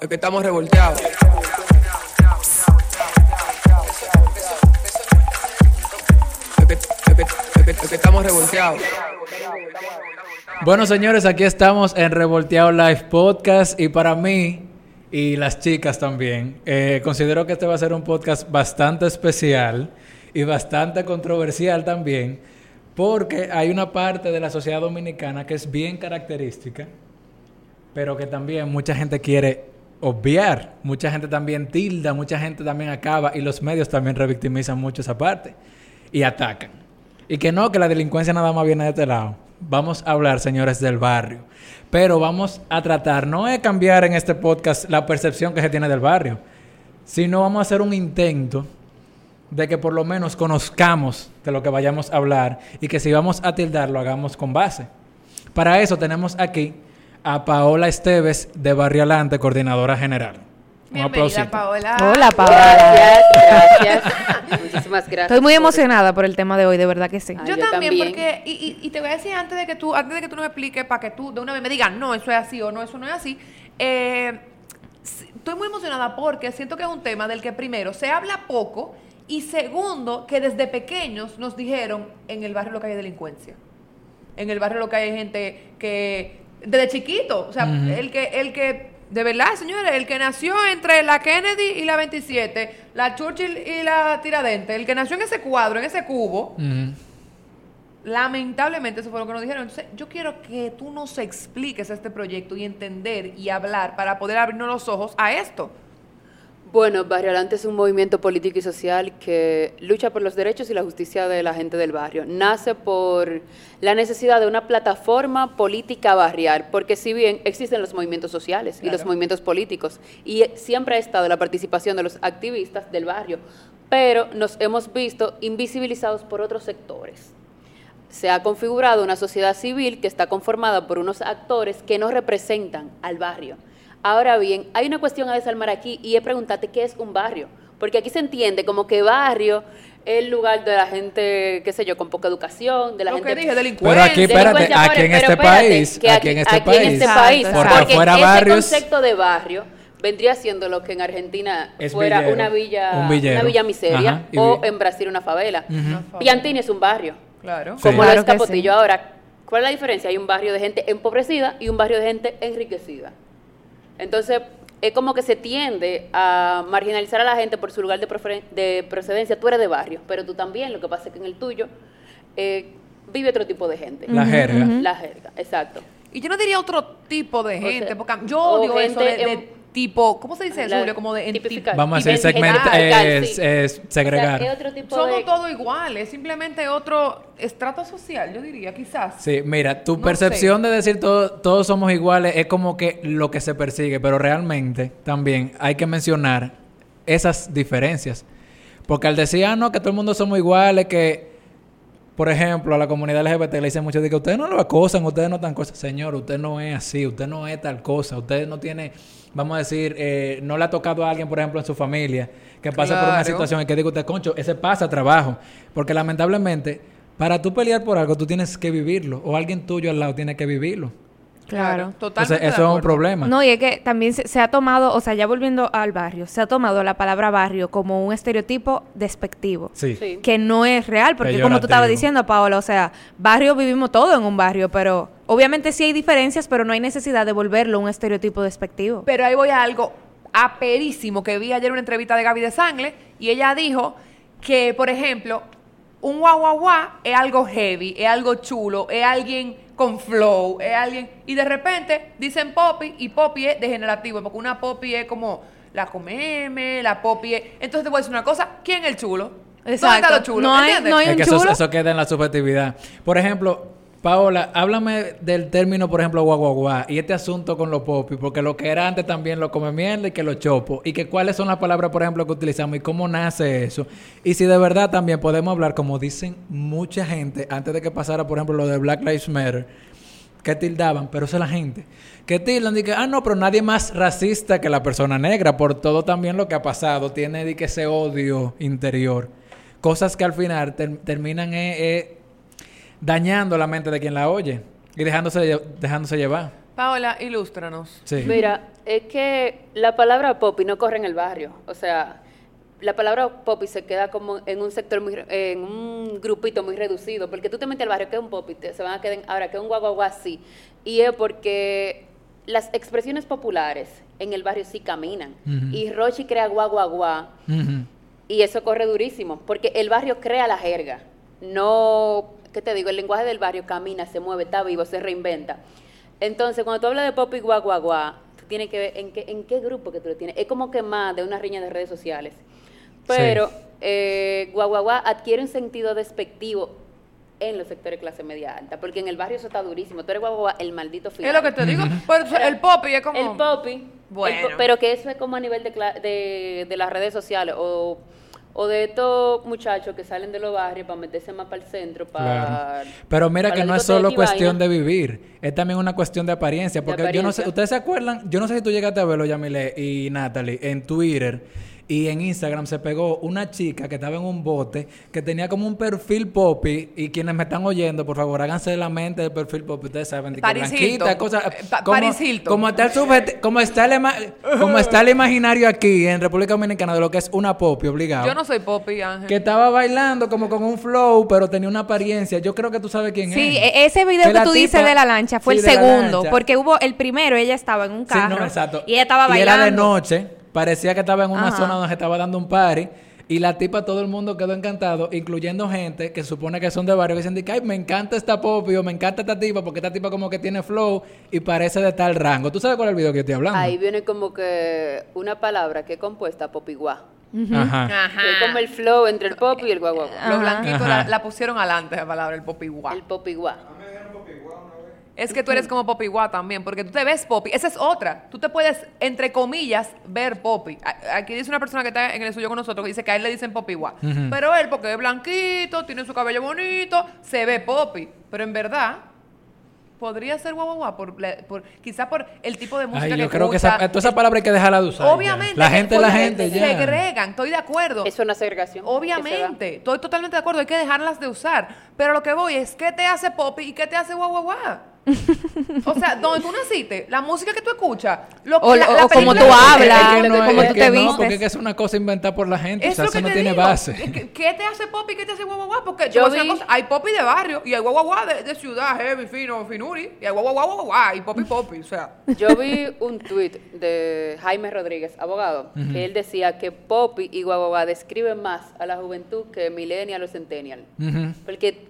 Es estamos revolteados. Estamos revolteados. Bueno, señores, aquí estamos en Revolteado Live Podcast y para mí y las chicas también, eh, considero que este va a ser un podcast bastante especial y bastante controversial también, porque hay una parte de la sociedad dominicana que es bien característica, pero que también mucha gente quiere obviar, mucha gente también tilda, mucha gente también acaba y los medios también revictimizan mucho esa parte y atacan. Y que no, que la delincuencia nada más viene de este lado. Vamos a hablar, señores, del barrio. Pero vamos a tratar, no de cambiar en este podcast la percepción que se tiene del barrio, sino vamos a hacer un intento de que por lo menos conozcamos de lo que vayamos a hablar y que si vamos a tildar lo hagamos con base. Para eso tenemos aquí a Paola Esteves de Barrio Alante, coordinadora general. Un. Paola. Hola, Paola. Gracias, gracias. Muchísimas gracias. Estoy muy emocionada por el tema de hoy, de verdad que sí. Ay, Yo, yo también, también. porque, y, y- y te voy a decir antes de que tú, antes de que tú nos expliques, para que tú de una vez me digas, no, eso es así o no, eso no es así. eh, estoy muy emocionada porque siento que es un tema del que primero se habla poco y segundo que desde pequeños nos dijeron en el barrio lo que hay delincuencia. En el barrio lo que hay gente que desde chiquito, o sea, el que el que de verdad, señores, el que nació entre la Kennedy y la 27, la Churchill y la Tiradentes, el que nació en ese cuadro, en ese cubo. Lamentablemente eso fue lo que nos dijeron. Entonces, yo quiero que tú nos expliques este proyecto y entender y hablar para poder abrirnos los ojos a esto. Bueno, Barrio Alante es un movimiento político y social que lucha por los derechos y la justicia de la gente del barrio. Nace por la necesidad de una plataforma política barrial, porque si bien existen los movimientos sociales y los movimientos políticos, y siempre ha estado la participación de los activistas del barrio, pero nos hemos visto invisibilizados por otros sectores. se ha configurado una sociedad civil que está conformada por unos actores que no representan al barrio. Ahora bien, hay una cuestión a desarmar aquí y es preguntarte qué es un barrio. Porque aquí se entiende como que barrio es el lugar de la gente, qué sé yo, con poca educación, de la Lo gente... que dije, Pero delincuencia. aquí, espérate, aquí en pero este país, que aquí en este aquí en país, este Exacto, país, exacto. porque afuera ese barrios concepto de barrio vendría siendo lo que en Argentina Es fuera villero, una villa, un una villa miseria Ajá, y o vi- en Brasil una favela. Ujú. Piantini es un barrio Claro. Como lo es Capotillo. sí. Ahora, ¿cuál es la diferencia? Hay un barrio de gente empobrecida y un barrio de gente enriquecida. Entonces, es como que se tiende a marginalizar a la gente por su lugar de, preferen- de procedencia. Tú eres de barrio, pero tú también. Lo que pasa es que en el tuyo eh, vive otro tipo de gente. La jerga. La jerga, exacto. Y yo no diría otro tipo de O gente, sea, porque yo odio eso de, tipo, ¿cómo se dice eso, Julio? Como de tipificar. Vamos a hacer Identificar, segmento, eh, sí. es- segregar. O sea, otro tipo Somos de... todos iguales, simplemente otro estrato social, yo diría, quizás. Sí, mira, tu No percepción de decir todo, todos somos iguales es como que lo que se persigue, pero realmente también hay que mencionar esas diferencias. Porque al decir, ah, no, que todo el mundo somos iguales, que, por ejemplo, a la comunidad LGBT le dicen mucho de que ustedes no lo acosan, ustedes no están cosas. Señor, usted no es así, usted no es tal cosa, usted no tiene, vamos a decir, eh, no le ha tocado a alguien, por ejemplo, en su familia, que pasa por una situación en que diga usted, concho, ese pasa trabajo. Porque lamentablemente, para tú pelear por algo, tú tienes que vivirlo, o alguien tuyo al lado tiene que vivirlo. Claro. Totalmente. Entonces, de eso es un problema. No, y es que también se, se ha tomado, o sea, ya volviendo al barrio, se ha tomado la palabra barrio como un estereotipo despectivo. Sí. Sí. Que no es real, porque como tú estabas diciendo, Paola, o sea, barrio vivimos todo en un barrio, pero obviamente sí hay diferencias, pero no hay necesidad de volverlo un estereotipo despectivo. Pero ahí voy a algo aperísimo que vi ayer en una entrevista de Gaby de Sangle y ella dijo que, por ejemplo, un guau guau guau es algo heavy, es algo chulo, es alguien con flow, es alguien... Y de repente dicen poppy y poppy es degenerativo, porque una poppy es como la comeme, la poppy es... Entonces te voy a decir una cosa, ¿quién es el chulo? ¿Dónde está lo chulo? No hay, ¿Entiendes? no hay Es un que eso, chulo. eso queda en la subjetividad. Por ejemplo, Paola, háblame del término, por ejemplo, guaguaguá y este asunto con los popis, porque lo que era antes también lo come mierda y que lo chopo, y que cuáles son las palabras, por ejemplo, que utilizamos y cómo nace eso. Y si de verdad también podemos hablar, como dicen mucha gente, antes de que pasara, por ejemplo, lo de Black Lives Matter, que tildaban, pero esa es la gente, que tildan y que, ah, no, pero nadie más racista que la persona negra, por todo también lo que ha pasado, tiene de que ese odio interior. Cosas que al final ter- terminan eh, eh, dañando la mente de quien la oye y dejándose, dejándose llevar. Paola, ilústranos. Sí. Mira, es que la palabra popi no corre en el barrio. O sea, la palabra popi se queda como en un sector muy, en un grupito muy reducido. Porque tú te metes al barrio, que es un popi? Te- se van a quedar, ahora que es un guaguaguá así. Y es porque las expresiones populares en el barrio sí caminan. Y Rochi crea guaguaguá. Y eso corre durísimo, porque el barrio crea la jerga. No, ¿qué te digo? El lenguaje del barrio camina, se mueve, está vivo, se reinventa. Entonces, cuando tú hablas de pop y guá, tú tienes que ver en qué, en qué grupo que tú lo tienes. Es como que más de una riña de redes sociales. Pero eh, guá, guá adquiere un sentido despectivo en los sectores de clase media alta, porque en el barrio eso está durísimo. Tú eres guá, el maldito final. Es lo que te digo. Pero el popi es como... El popi. Bueno. el pero que eso es como a nivel de, cla- de, de las redes sociales o, o de estos muchachos que salen de los barrios para meterse más para el centro. Para, Claro. Pero mira para que no es solo cuestión de vivir, es también una cuestión de apariencia. De Porque yo no sé, ustedes se acuerdan, yo no sé si tú llegaste a verlo, Yamile y Natalie, en Twitter y en Instagram se pegó una chica que estaba en un bote que tenía como un perfil popi. Y quienes me están oyendo, por favor, háganse de la mente del perfil popi. Ustedes saben, de blanquita, Hilton. cosas. Eh, Pa- como, Paris Hilton. como está el subjet- como está el, como está el imaginario aquí en República Dominicana de lo que es una popi obligado. Yo no soy popi, Ángel. Que estaba bailando como con un flow, pero tenía una apariencia. Yo creo que tú sabes quién Sí, es. e- ese video Que que, tú dices de la lancha fue sí, el segundo, porque hubo el primero, ella estaba en un Sí, carro no, exacto. y ella estaba Y bailando. era de noche. Parecía que estaba en una Ajá. zona donde se estaba dando un party. Y la tipa, todo el mundo quedó encantado, incluyendo gente que supone que son de barrio, que dicen, ay, me encanta esta popi o me encanta esta tipa, porque esta tipa como que tiene flow y parece de tal rango. ¿Tú sabes cuál es el video que estoy hablando? Ahí viene como que una palabra que es compuesta popiguá. Ajá. Ajá. Que es como el flow entre el pop y el guaguá. Los blanquitos la, la pusieron adelante esa palabra, el popi guá. El popiguá. Es que tú eres como Poppy Guá también, porque tú te ves Poppy. Esa es otra. Tú te puedes, entre comillas, ver Poppy. Aquí dice una persona que está en el estudio con nosotros que dice que a él le dicen Poppy Guá. Pero él, porque es blanquito, tiene su cabello bonito, se ve Poppy. Pero en verdad, podría ser guau guau guau, por, la- por, quizá por el tipo de música Ay, que yo creo que esa, esa palabra hay que dejarla de usar. ya. Obviamente. La gente la gente, ya. Segregan, estoy de acuerdo. Es una segregación. Obviamente, estoy totalmente de acuerdo, hay que dejarlas de usar. Pero lo que voy es, ¿qué te hace Poppy y qué te hace guau guau guau? O sea, donde tú naciste, la música que tú escuchas, lo, O- la- o la como película tú que- hablas, no, como tú te no, vistes. porque es que es una cosa inventada por la gente. o sea, eso no tiene digo. base. ¿Qué te hace Poppy y qué te hace guau guau guau? Porque Yo yo una cosa, hay Poppy de barrio y hay guau guau guau de, de ciudad, heavy, fino, finuri, y hay guau guau guau guau guau y Poppy, o sea. Yo vi un tuit de Jaime Rodríguez, abogado, que él decía que Poppy y Guaguaguá describen más a la juventud que Millennial o Centennial. Ujú. Porque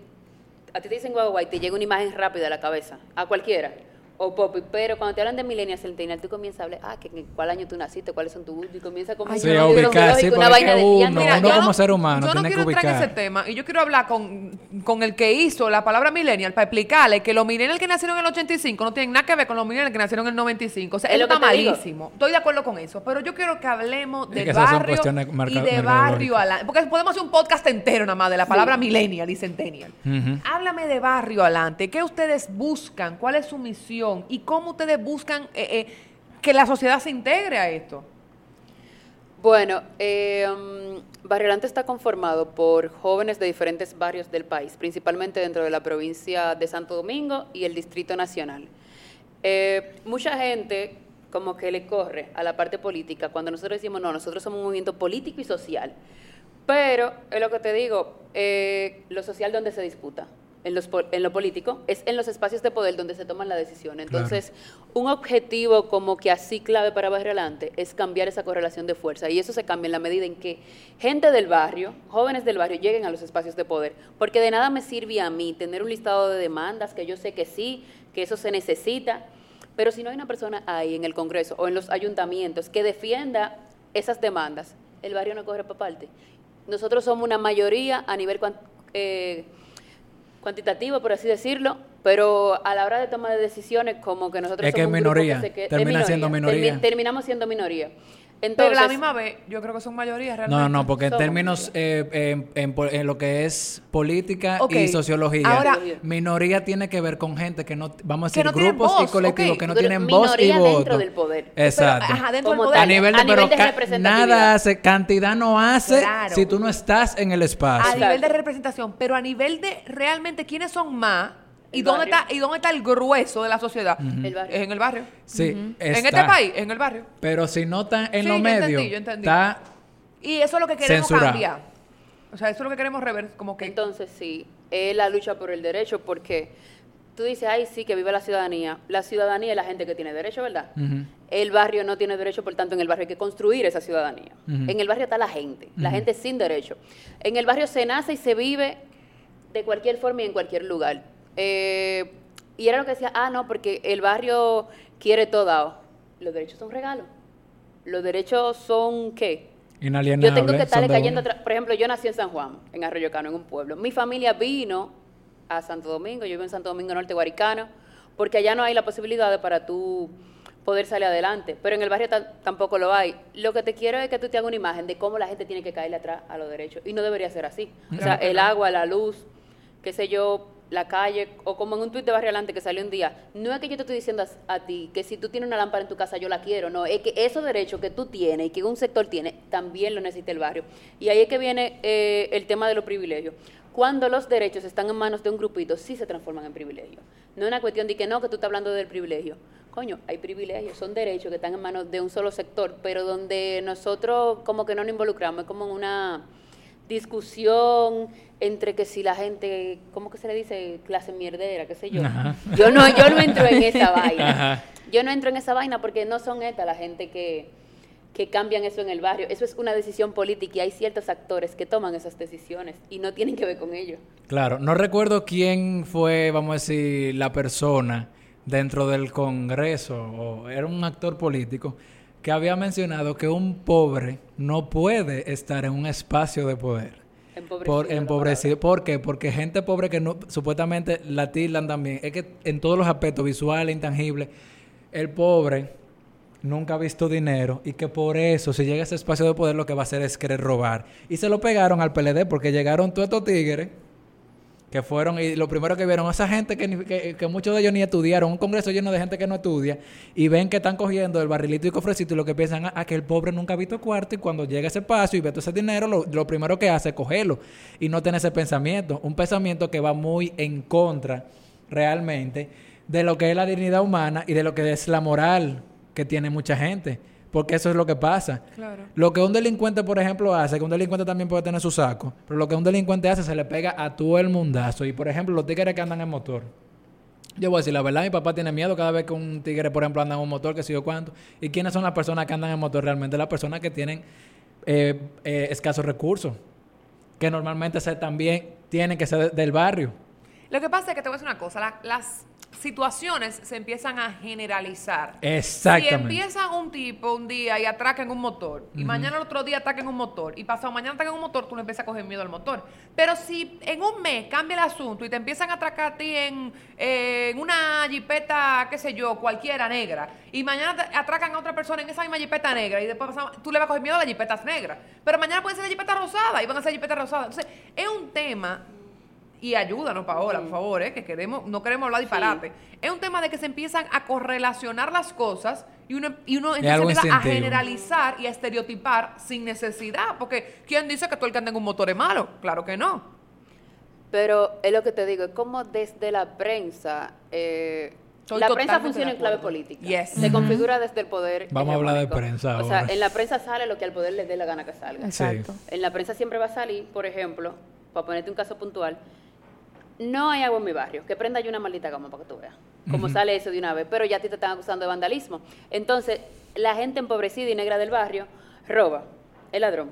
a ti te dicen Guaguaguá y te llega una imagen rápida a la cabeza, a cualquiera. O Poppy, pero cuando te hablan de Millennial Centennial, tú comienzas a hablar, ah, que en cuál año tú naciste, cuáles son tus gustos, y comienza como Sí, a ubicar, sí, una vaina de uno. Mira, uno yo como no- ser humano yo no quiero entrar en ese tema y yo quiero hablar con, con el que hizo la palabra millennial para explicarle que los millennials que nacieron en el 85 no tienen nada que ver con los millennials que nacieron en el 95. O sea, Es eso está digo. malísimo. Estoy de acuerdo con eso, pero yo quiero que hablemos Es del que esas son barrio y de barrio mercadológicas. adelante. Porque podemos hacer un podcast entero nada más de la palabra millennial y centennial. Háblame de barrio adelante. ¿Qué ustedes buscan? ¿Cuál es su misión? ¿Y cómo ustedes buscan eh, eh, que la sociedad se integre a esto? Bueno, eh, Barrio Alante está conformado por jóvenes de diferentes barrios del país, principalmente dentro de la provincia de Santo Domingo y el Distrito Nacional. Eh, mucha gente como que le corre a la parte política cuando nosotros decimos, no, nosotros somos un movimiento político y social. Pero, es lo que te digo, lo social donde se disputa, en, los, en lo político, es en los espacios de poder donde se toman la decisión. Entonces, un objetivo como que así clave para Barrio Adelante es cambiar esa correlación de fuerza. Y eso se cambia en la medida en que gente del barrio, jóvenes del barrio, lleguen a los espacios de poder. Porque de nada me sirve a mí tener un listado de demandas, que yo sé que sí, que eso se necesita, pero si no hay una persona ahí en el Congreso o en los ayuntamientos que defienda esas demandas, el barrio no corre para parte. Nosotros somos una mayoría a nivel eh, cuantitativo, por así decirlo, pero a la hora de tomar de decisiones, como que nosotros Es que somos es un grupo minoría, se que- es termina siendo minoría. termi- terminamos siendo minoría. Pero Entonces, a la misma vez, yo creo que son mayorías realmente. No, no, porque en términos eh, en, en po- en lo que es política y sociología, ahora- minoría tiene que ver con gente que no, vamos a decir, no grupos y colectivos que no Pero tienen voz y voto. dentro del poder. Exacto. Pero, ajá, dentro Como del a poder. nivel de, a nivel pero de representatividad. nada hace, cantidad no hace Claro. si tú no estás en el a espacio. nivel de representación, pero a nivel de realmente quiénes son más, ¿Y dónde, barrio. está, ¿Y dónde está el grueso de la sociedad? El barrio. Es en el barrio. Sí, En está. este país, en el barrio. Pero si no está en Sí, los yo medios, entendí, yo entendí. está Y eso es lo que queremos Censurado. cambiar. O sea, eso es lo que queremos rever. Como que. Entonces, sí, es la lucha por el derecho, porque tú dices, ay, sí, que vive la ciudadanía. La ciudadanía es la gente que tiene derecho, ¿verdad? El barrio no tiene derecho, por tanto, en el barrio hay que construir esa ciudadanía. En el barrio está la gente, la gente sin derecho. En el barrio se nace y se vive de cualquier forma y en cualquier lugar. Eh, y era lo que decía, ah, no, porque el barrio quiere todo dado. Los derechos son regalos. Los derechos son, ¿qué? Yo tengo que estarle cayendo atrás. Por ejemplo, yo nací en San Juan, en Arroyo Cano, en un pueblo. Mi familia vino a Santo Domingo, yo vivo en Santo Domingo Norte, Guaricano, porque allá no hay la posibilidad de para tú poder salir adelante. Pero en el barrio ta- tampoco lo hay. Lo que te quiero es que tú te hagas una imagen de cómo la gente tiene que caerle atrás a los derechos. Y no debería ser así. O sea, el agua, la luz, qué sé yo, la calle, o como en un tuit de Barrio Adelante que salió un día, no es que yo te estoy diciendo a, a ti que si tú tienes una lámpara en tu casa yo la quiero, no, es que esos derechos que tú tienes y que un sector tiene, también lo necesita el barrio. Y ahí es que viene eh, el tema de los privilegios. Cuando los derechos están en manos de un grupito, sí se transforman en privilegios. No es una cuestión de que no, que tú estás hablando del privilegio. Coño, hay privilegios, son derechos que están en manos de un solo sector, pero donde nosotros como que no nos involucramos, es como en una discusión entre que si la gente, ¿cómo que se le dice? Clase mierdera, qué sé yo. Ajá. Yo no, yo no entro en esa vaina. Ajá. Yo no entro en esa vaina porque no son estas la gente que, que cambian eso en el barrio. Eso es una decisión política y hay ciertos actores que toman esas decisiones y no tienen que ver con ello. Claro, no recuerdo quién fue, vamos a decir, la persona dentro del Congreso, o era un actor político, que había mencionado que un pobre no puede estar en un espacio de poder. Empobrecido Por, empobrecido. ¿Por qué? Porque gente pobre que no, supuestamente la tildan también. Es que en todos los aspectos visuales, intangibles, el pobre nunca ha visto dinero y que por eso, si llega a ese espacio de poder, lo que va a hacer es querer robar. Y se lo pegaron al PLD porque llegaron todos estos tigres que fueron y lo primero que vieron esa gente que, que, que muchos de ellos ni estudiaron, un congreso lleno de gente que no estudia y ven que están cogiendo el barrilito y cofrecito y lo que piensan a, a que el pobre nunca ha visto cuarto y cuando llega ese paso y ve todo ese dinero, lo, lo primero que hace es cogerlo y no tener ese pensamiento, un pensamiento que va muy en contra realmente de lo que es la dignidad humana y de lo que es la moral que tiene mucha gente, porque eso es lo que pasa. Claro. Lo que un delincuente, por ejemplo, hace, que un delincuente también puede tener su saco, pero lo que un delincuente hace se le pega a todo el mundazo. Y, por ejemplo, los tigres que andan en motor. Yo voy a decir la verdad, mi papá tiene miedo cada vez que un tigre, por ejemplo, anda en un motor, que sé yo cuánto. ¿Y quiénes son las personas que andan en motor realmente? Las personas que tienen eh, eh, escasos recursos, que normalmente se, también tienen que ser de- del barrio. Lo que pasa es que te voy a decir una cosa, la- las situaciones se empiezan a generalizar. Exactamente. Si empieza un tipo un día y atraca en un motor, y mañana el otro día ataca en un motor, y pasado mañana ataca en un motor, tú le empiezas a coger miedo al motor. Pero si en un mes cambia el asunto y te empiezan a atracar a ti en, eh, en una jipeta, qué sé yo, cualquiera negra, y mañana atracan a otra persona en esa misma jipeta negra, y después pasado- tú le vas a coger miedo a las jipetas negras. Pero mañana puede ser la jipeta rosada, y van a ser jipetas rosadas. Entonces, es un tema y ayúdanos, Paola, por favor, eh, que queremos, no queremos hablar disparate. Es un tema de que se empiezan a correlacionar las cosas y uno, y uno algo empieza a generalizar y a estereotipar sin necesidad. Porque, ¿quién dice que todo el que anda en un motor es malo? Claro que no. Pero es lo que te digo, es como desde la prensa, eh, Estoy la prensa funciona en clave política. Yes. Se configura desde el poder. Vamos a hablar de prensa O sea, ahora. en la prensa sale lo que al poder le dé la gana que salga. Exacto. En la prensa siempre va a salir, por ejemplo, para ponerte un caso puntual, no hay agua en mi barrio, que prenda yo una maldita goma para que tú veas. Como sale eso de una vez, pero ya a ti te están acusando de vandalismo. Entonces, la gente empobrecida y negra del barrio roba, el ladrón,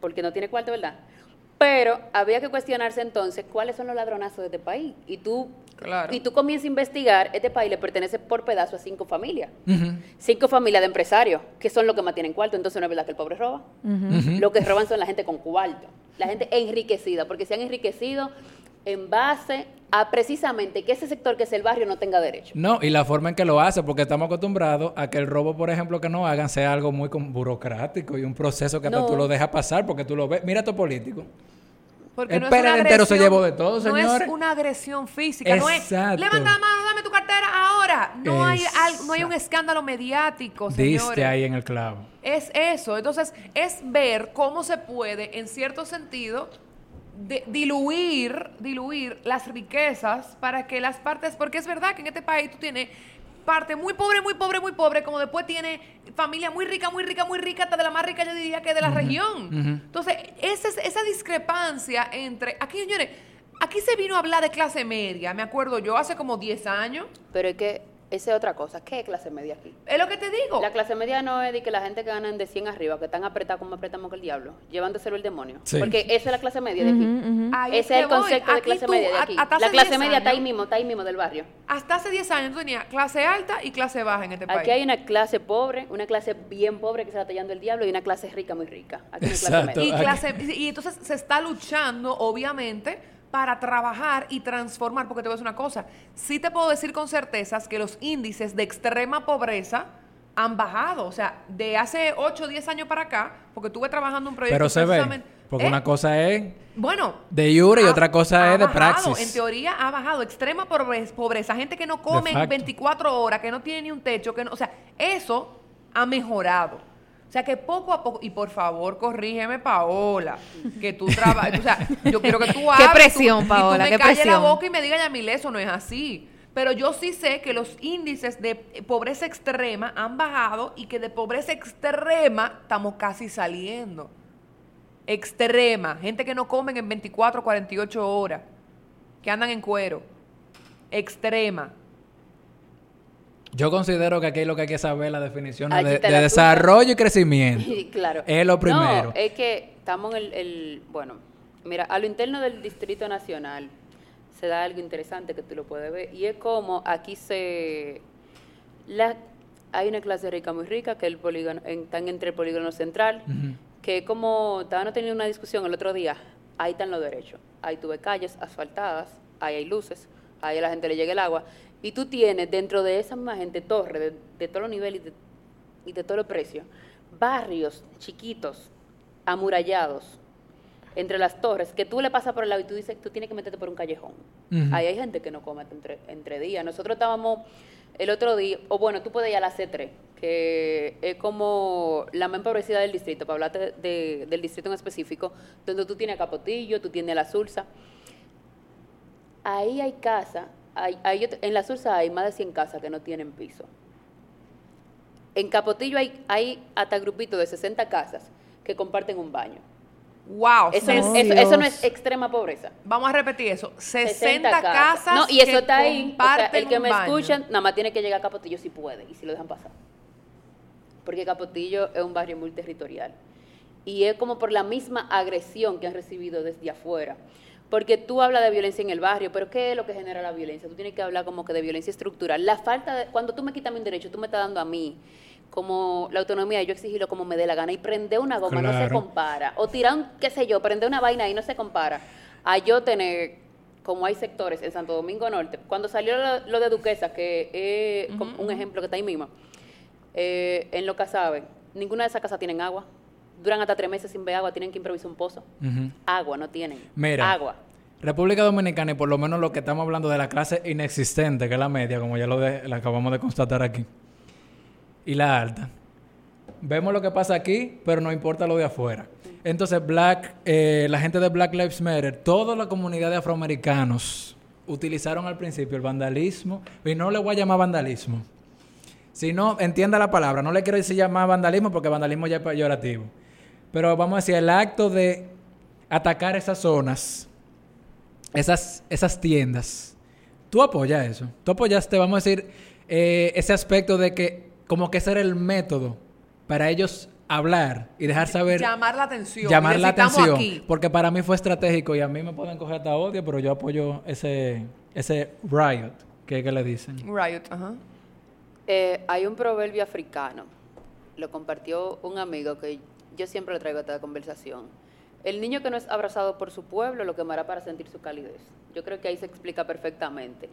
porque no tiene cuarto, ¿verdad? Pero había que cuestionarse entonces cuáles son los ladronazos de este país. Y tú, Claro. y tú comienzas a investigar, este país le pertenece por pedazo a cinco familias. Cinco familias de empresarios, que son los que más tienen cuarto. Entonces no es verdad que el pobre roba. Lo que roban son la gente con cuarto. La gente enriquecida, porque se han enriquecido en base a precisamente que ese sector que es el barrio no tenga derecho. No, y la forma en que lo hace, porque estamos acostumbrados a que el robo, por ejemplo, que no hagan sea algo muy burocrático y un proceso que hasta No. tú lo dejas pasar porque tú lo ves. Mira tu político. Porque El no es una PLD entero se agresión- llevó de todo, No señores. es una agresión física, no es Exacto. levanta la mano, dame tu cartera ahora. No hay, al- no hay un Exacto. escándalo mediático, señores. Diste ahí en el clavo. Es eso. Entonces, es ver cómo se puede, en cierto sentido, de- diluir, diluir las riquezas para que las partes, porque es verdad que en este país tú tienes parte muy pobre, muy pobre, muy pobre, como después tiene familia muy rica, muy rica, muy rica, hasta de la más rica yo diría que de la región. Entonces, esa, es- esa discrepancia entre, aquí señores, aquí se vino a hablar de clase media, me acuerdo yo, hace como 10 años, Pero es que esa es otra cosa. ¿Qué es clase media aquí? es lo que te digo. La clase media no es de que la gente que ganan de 100 arriba, que están apretados como apretamos con el diablo, llevándoselo el demonio. Sí. Porque esa es la clase media de aquí. Ese que es el voy. concepto de clase tú, media de aquí. La clase 10 media está ahí mismo, está ahí mismo del barrio. Hasta hace 10 años tú tenías clase alta y clase baja en este país. Aquí hay una clase pobre, una clase bien pobre que se está tallando el diablo y una clase rica muy rica. Aquí hay clase Exacto. media. Y, clase, y entonces se está luchando, obviamente, para trabajar y transformar. Porque te voy a decir una cosa. Sí te puedo decir con certezas que los índices de extrema pobreza han bajado. O sea, de hace 8 o 10 años para acá, porque estuve trabajando un proyecto Pero se ve. Porque ¿Eh? una cosa es Bueno. de jure y ha- otra cosa es de praxis. En teoría ha bajado. Extrema pobre- pobreza. Gente que no come facto. 24 horas, que no tiene ni un techo. que no, O sea, eso ha mejorado. O sea, que poco a poco... Y por favor, corrígeme, Paola. Que tú trabajas... o sea, yo quiero que tú hables. tú- presión, y tú Paola, me qué la boca y me digas, Yamile, eso no es así. Pero yo sí sé que los índices de pobreza extrema han bajado y que de pobreza extrema estamos casi saliendo extrema, gente que no comen en 24, 48 horas, que andan en cuero, extrema. Yo considero que aquí lo que hay que saber la definición de, la desarrollo y crecimiento. Claro. Es lo primero. No, es que estamos en el, el- Bueno, mira, a lo interno del Distrito Nacional se da algo interesante que tú lo puedes ver. Y es como aquí se. La, hay una clase rica muy rica que el polígono, en- están entre el polígono central, Ujú. que es como. Estaban teniendo una discusión el otro día. Ahí están los derechos. Ahí tuve calles asfaltadas, ahí hay luces, ahí a la gente le llega el agua. Y tú tienes dentro de esa misma gente torre, de, de todos los niveles y de, y de todos los precios, barrios chiquitos, amurallados, entre las torres, que tú le pasas por el lado y tú dices, tú tienes que meterte por un callejón. Ahí hay gente que no come entre, entre días. Nosotros estábamos el otro día, o bueno, tú puedes ir a la C3, que es como la más empobrecida del distrito, para hablarte de- del distrito en específico, donde tú tienes Capotillo, tú tienes La Sursa. Ahí hay casa, hay, hay en La Sursa hay más de 100 casas que no tienen piso. En Capotillo hay, hay hasta grupitos de 60 casas que comparten un baño. Wow. Eso, no, es- eso, eso no es extrema pobreza. Vamos a repetir eso. 60, casas. No, y eso que está ahí. O sea, el que me escuchan, nada más tiene que llegar a Capotillo si puede y si lo dejan pasar. Porque Capotillo es un barrio muy territorial. Y es como por la misma agresión que han recibido desde afuera. Porque tú hablas de violencia en el barrio, pero ¿qué es lo que genera la violencia? Tú tienes que hablar como que de violencia estructural. La falta de, cuando tú me quitas mi derecho, tú me estás dando a mí como la autonomía, yo exigirlo como me dé la gana y prender una goma no se compara. O tirar, un, qué sé yo, prender una vaina y no se compara. A yo tener, como hay sectores en Santo Domingo Norte, cuando salió lo, lo de Duquesa, que es un ejemplo que está ahí mismo, eh, en lo que saben, ninguna de esas casas tienen agua. Duran hasta tres meses sin ver agua, tienen que improvisar un pozo. Agua no tienen. Mira. Agua. República Dominicana y por lo menos lo que estamos hablando de la clase inexistente, que es la media, como ya lo, de- lo acabamos de constatar aquí, y la alta. Vemos lo que pasa aquí, pero no importa lo de afuera. Entonces, Black, eh, la gente de Black Lives Matter, toda la comunidad de afroamericanos utilizaron al principio el vandalismo, y no le voy a llamar vandalismo. Si no, entienda la palabra, no le quiero decir llamar vandalismo porque vandalismo ya es peyorativo. Pero vamos a decir, el acto de atacar esas zonas, esas, esas tiendas, tú apoyas eso. Tú apoyaste, vamos a decir, eh, ese aspecto de que como que ese era el método para ellos hablar y dejar saber, Llamar la atención. llamar la atención. aquí. Porque para mí fue estratégico y a mí me pueden coger hasta odio, pero yo apoyo ese, ese riot, que, que le dicen. Riot, ajá. Eh, hay un proverbio africano, lo compartió un amigo que yo siempre le traigo a esta conversación. El niño que no es abrazado por su pueblo lo quemará para sentir su calidez. Yo creo que ahí se explica perfectamente.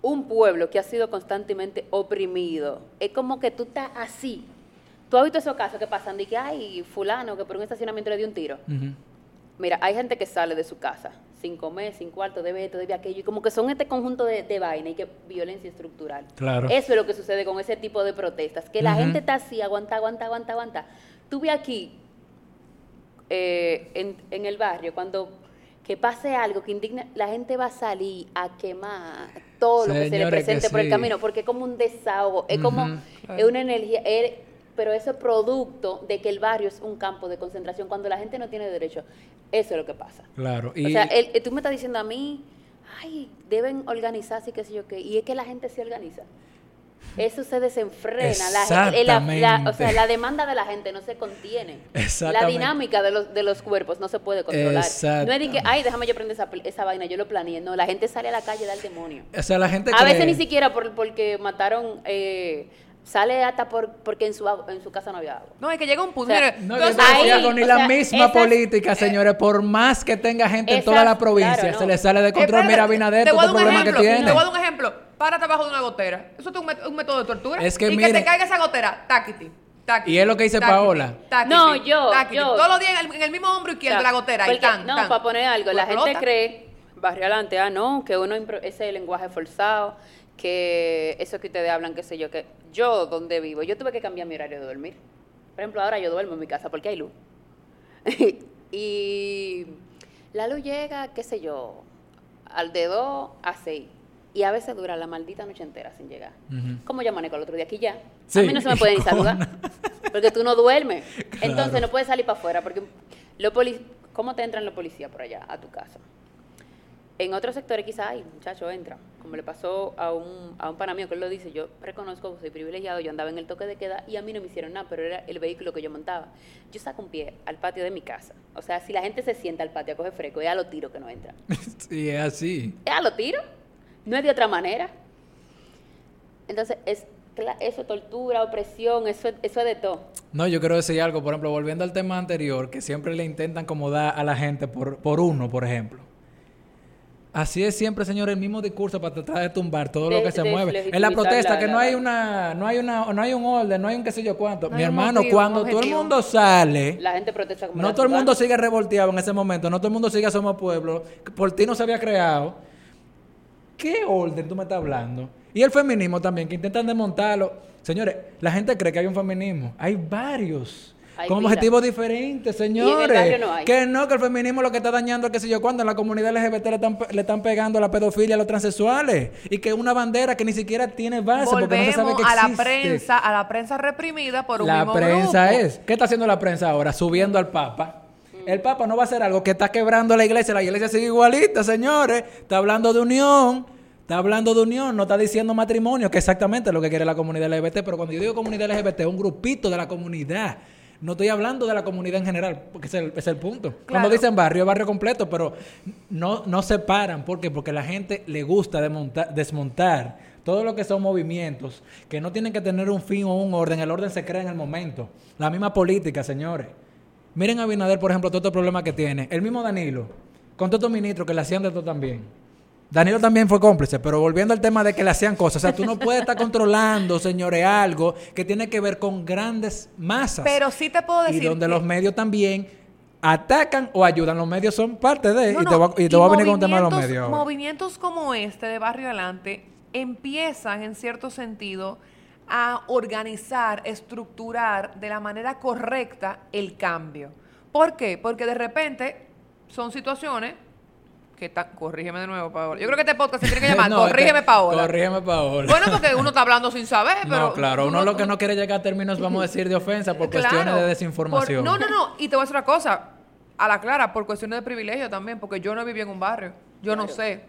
Un pueblo que ha sido constantemente oprimido, es como que tú estás así. Tú has visto esos casos que pasan de que, ay, fulano, que por un estacionamiento le dio un tiro. Mira, hay gente que sale de su casa sin comer, sin cuarto, debe esto, debe aquello, y como que son este conjunto de, de vaina y que violencia estructural. Claro. Eso es lo que sucede con ese tipo de protestas, que la gente está así, aguanta, aguanta, aguanta, aguanta. Tuve aquí, eh, en, en el barrio, cuando que pase algo que indigne, la gente va a salir a quemar todo lo que se le presente por el camino, porque es como un desahogo, es como, es una energía, es- pero eso es producto de que el barrio es un campo de concentración, cuando la gente no tiene derecho, eso es lo que pasa. Claro. Y O sea, el- eh, tú me estás diciendo a mí, ay, deben organizarse y qué sé yo qué, y es que la gente se organiza. Eso se desenfrena. La, gente- la- la- o sea, la demanda de la gente no se contiene. La dinámica de los, de los cuerpos no se puede controlar. No es de que, ay, déjame yo prender esa, esa vaina, yo lo planeé. No, la gente sale a la calle del demonio. o sea, la gente A veces ni siquiera por, porque mataron, eh, sale hasta por, porque en su, agua- en su casa no había agua. No, es que llega un punto. O sea, No, yo ahí, con ni la sea, misma esas- política, señores, por más que tenga gente en toda la provincia, claro, no. se le sale de control. Espérate, Mira, Abinader, te todo voy a el dar un problema que ejemplo, tiene. Te voy a dar un ejemplo. Párate abajo de una gotera. Eso es un, met- un método de tortura. Es que y mire- que te caiga esa gotera, taquiti. taquiti, Y es lo que dice taquiti, Paola. taquiti, No, yo, taquiti. yo. Todos los días en el, en el mismo hombro izquierdo de la gotera. y Porque- tan, no, tan. para poner algo, la Explota. gente cree, barrio adelante, ah, no, que uno impro- ese lenguaje forzado, que eso que ustedes hablan, qué sé yo, que yo donde vivo, yo tuve que cambiar mi horario de dormir. Por ejemplo, ahora yo duermo en mi casa porque hay luz. y la luz llega, qué sé yo, al de 2 a 6. Y a veces dura la maldita noche entera sin llegar. Ujú. ¿Cómo yo amanezco el otro día? Aquí ya. Sí, a mí no se me puede ni ¿cómo saludar. Porque tú no duermes. Claro. Entonces no puedes salir para afuera. Porque los poli- ¿Cómo te entran los policías por allá a tu casa? En otros sectores quizás hay, muchacho, entra. Como le pasó a un, a un pana mío que él lo dice, yo reconozco, soy privilegiado, yo andaba en el toque de queda y a mí no me hicieron nada, pero era el vehículo que yo montaba. Yo saco un pie al patio de mi casa. O sea, si la gente se sienta al patio a coger fresco, es a los tiros que no entra. Sí, es así. Es a los tiros. No es de otra manera. Entonces, es, eso es tortura, opresión, eso, es- eso es de todo. No, yo quiero decir algo, por ejemplo, volviendo al tema anterior, que siempre le intentan como dar a la gente por, por uno, por ejemplo. Así es siempre, señor, el mismo discurso para tratar de tumbar todo lo que se mueve. En la protesta, la- que la no hay una, no hay una, no hay un orden, no hay un qué sé yo cuánto. No Mi hermano, motivo, cuando todo el mundo sale, La gente protesta como no todo el mundo sigue revolteado en ese momento, no todo el mundo sigue Somos Pueblo, por ti no se había creado. ¿Qué orden tú me estás hablando? Y el feminismo también, que intentan desmontarlo. Señores, la gente cree que hay un feminismo. Hay varios. Hay con objetivos diferentes, señores. no hay. Que no, que el feminismo lo que está dañando, qué sé yo, cuando en la comunidad LGBT le están, pe- le están pegando la pedofilia a los transexuales. Y que es una bandera que ni siquiera tiene base porque no se sabe Volvemos que a la existe. prensa, a la prensa reprimida por un La mismo prensa grupo. es. ¿Qué está haciendo la prensa ahora? Subiendo al Papa. El Papa no va a hacer algo que está quebrando la iglesia. La iglesia sigue igualita, señores. Está hablando de unión. Está hablando de unión, no está diciendo matrimonio, que es exactamente lo que quiere la comunidad LGBT. Pero cuando yo digo comunidad LGBT, es un grupito de la comunidad. No estoy hablando de la comunidad en general, porque ese es el, es punto. Cuando Claro. dicen barrio, es barrio completo, pero no, no separan. ¿Por qué? Porque la gente le gusta desmontar, desmontar todo lo que son movimientos que no tienen que tener un fin o un orden. El orden se crea en el momento. La misma política, señores. Miren a Abinader, por ejemplo, todo este problema que tiene. El mismo Danilo, con todos estos ministros que le hacían de todo también. Danilo también fue cómplice, pero volviendo al tema de que le hacían cosas. O sea, tú no puedes estar controlando, señores, algo que tiene que ver con grandes masas. Pero sí te puedo decir Y donde que- los medios también atacan o ayudan. Los medios son parte de. No, y te no, voy a, y te voy a venir con un tema de los medios. Movimientos como este de Barrio Adelante empiezan, en cierto sentido, a organizar, estructurar de la manera correcta el cambio. ¿Por qué? Porque de repente son situaciones que están... Corrígeme de nuevo, Paola. Yo creo que este podcast se tiene que llamar No, Corrígeme, Paola. Corrígeme, Paola. Bueno, porque uno está hablando sin saber, pero... no, claro. Uno lo que no quiere llegar a términos, vamos a decir, de ofensa por Claro, cuestiones de por- desinformación. no, no, no. Y te voy a decir una cosa. A la clara, por cuestiones de privilegio también, porque yo no viví en un barrio. Yo no sé.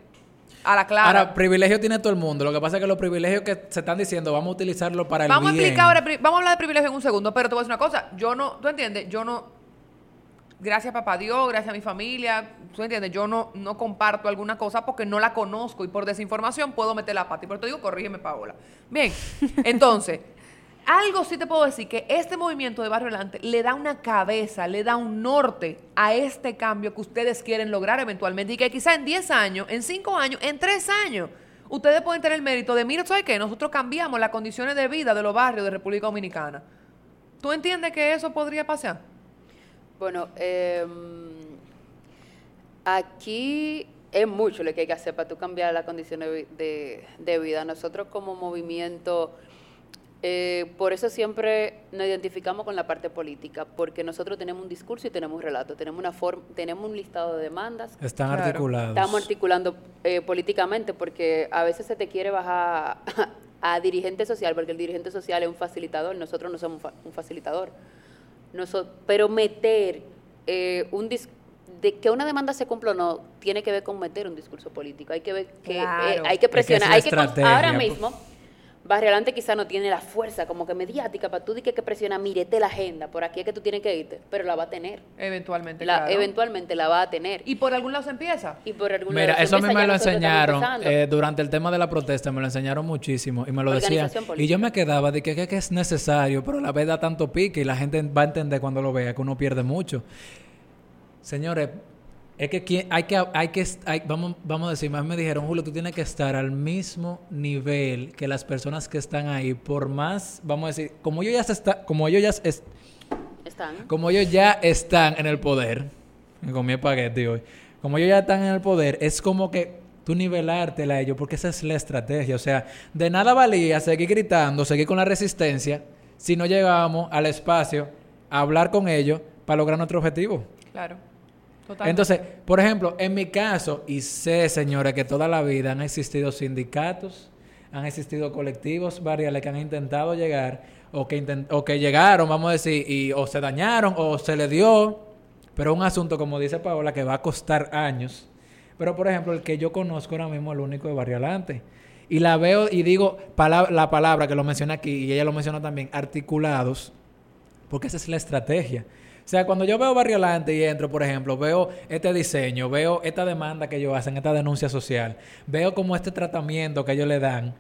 A la clara. Ahora, privilegio tiene todo el mundo. Lo que pasa es que los privilegios que se están diciendo, vamos a utilizarlo para el Vamos a explicar ahora, vamos a hablar de privilegio en un segundo, pero te voy a decir una cosa, yo no, tú entiendes, yo no, gracias a papá Dios, gracias a mi familia, tú entiendes, yo no, no comparto alguna cosa porque no la conozco y por desinformación puedo meter la pata. Y por eso te digo, corrígeme, Paola. Bien, entonces, algo sí te puedo decir que este movimiento de Barrio Adelante le da una cabeza, le da un norte a este cambio que ustedes quieren lograr eventualmente y que quizá en 10 años, en 5 años, en 3 años, ustedes pueden tener el mérito de, mira, ¿sabes qué? Nosotros cambiamos las condiciones de vida de los barrios de República Dominicana. ¿Tú entiendes que eso podría pasar? Bueno, eh, aquí es mucho lo que hay que hacer para tú cambiar las condiciones de- de vida. Nosotros como movimiento Eh, por eso siempre nos identificamos con la parte política, porque nosotros tenemos un discurso y tenemos un relato, tenemos una forma, tenemos un listado de demandas, Están Claro. articulados. estamos articulando eh, políticamente, porque a veces se te quiere bajar a dirigente social, porque el dirigente social es un facilitador, nosotros no somos fa- un facilitador. Pero meter eh, un dis- de que una demanda se cumpla o no tiene que ver con meter un discurso político. Hay que ver que eh, Claro. hay que Es que es presionar, hay que cons- estrategia, ahora pues. mismo Barrio Adelante quizá no tiene la fuerza como que mediática para tú di que, que presiona, mirete la agenda, por aquí es que tú tienes que irte, pero la va a tener. Eventualmente, La, claro. Eventualmente la va a tener. Y por algún lado se empieza. Y por algún Mira, lado, eso a mí me lo enseñaron eh, durante el tema de la protesta, me lo enseñaron muchísimo y me lo decían. Y yo me quedaba de que, que- que es necesario, pero la vez da tanto pique y la gente va a entender cuando lo vea que uno pierde mucho. Señores, es que hay que, hay que, hay- vamos, vamos a decir, más me dijeron, Julio, tú tienes que estar al mismo nivel que las personas que están ahí, por más, vamos a decir, como ellos ya se está, como ellos ya es- Están. como ellos ya están en el poder, me comí espagueti hoy, como ellos ya están en el poder, es como que tú nivelártela a ellos, porque esa es la estrategia. O sea, de nada valía seguir gritando, seguir con la resistencia, si no llegamos al espacio a hablar con ellos para lograr nuestro objetivo. Claro. Entonces, por ejemplo, en mi caso, y sé, señores, que toda la vida han existido sindicatos, han existido colectivos variales que han intentado llegar, o que, o que llegaron, vamos a decir, y o se dañaron, o se le dio, pero un asunto, como dice Paola, que va a costar años. Pero, por ejemplo, el que yo conozco ahora mismo, el único de Barrio Alante. Y la veo y digo pala- la palabra que lo menciona aquí, y ella lo menciona también, articulados, porque esa es la estrategia. O sea, cuando yo veo Barrio Alante y entro, por ejemplo, veo este diseño, veo esta demanda que ellos hacen, esta denuncia social, veo como este tratamiento que ellos le dan,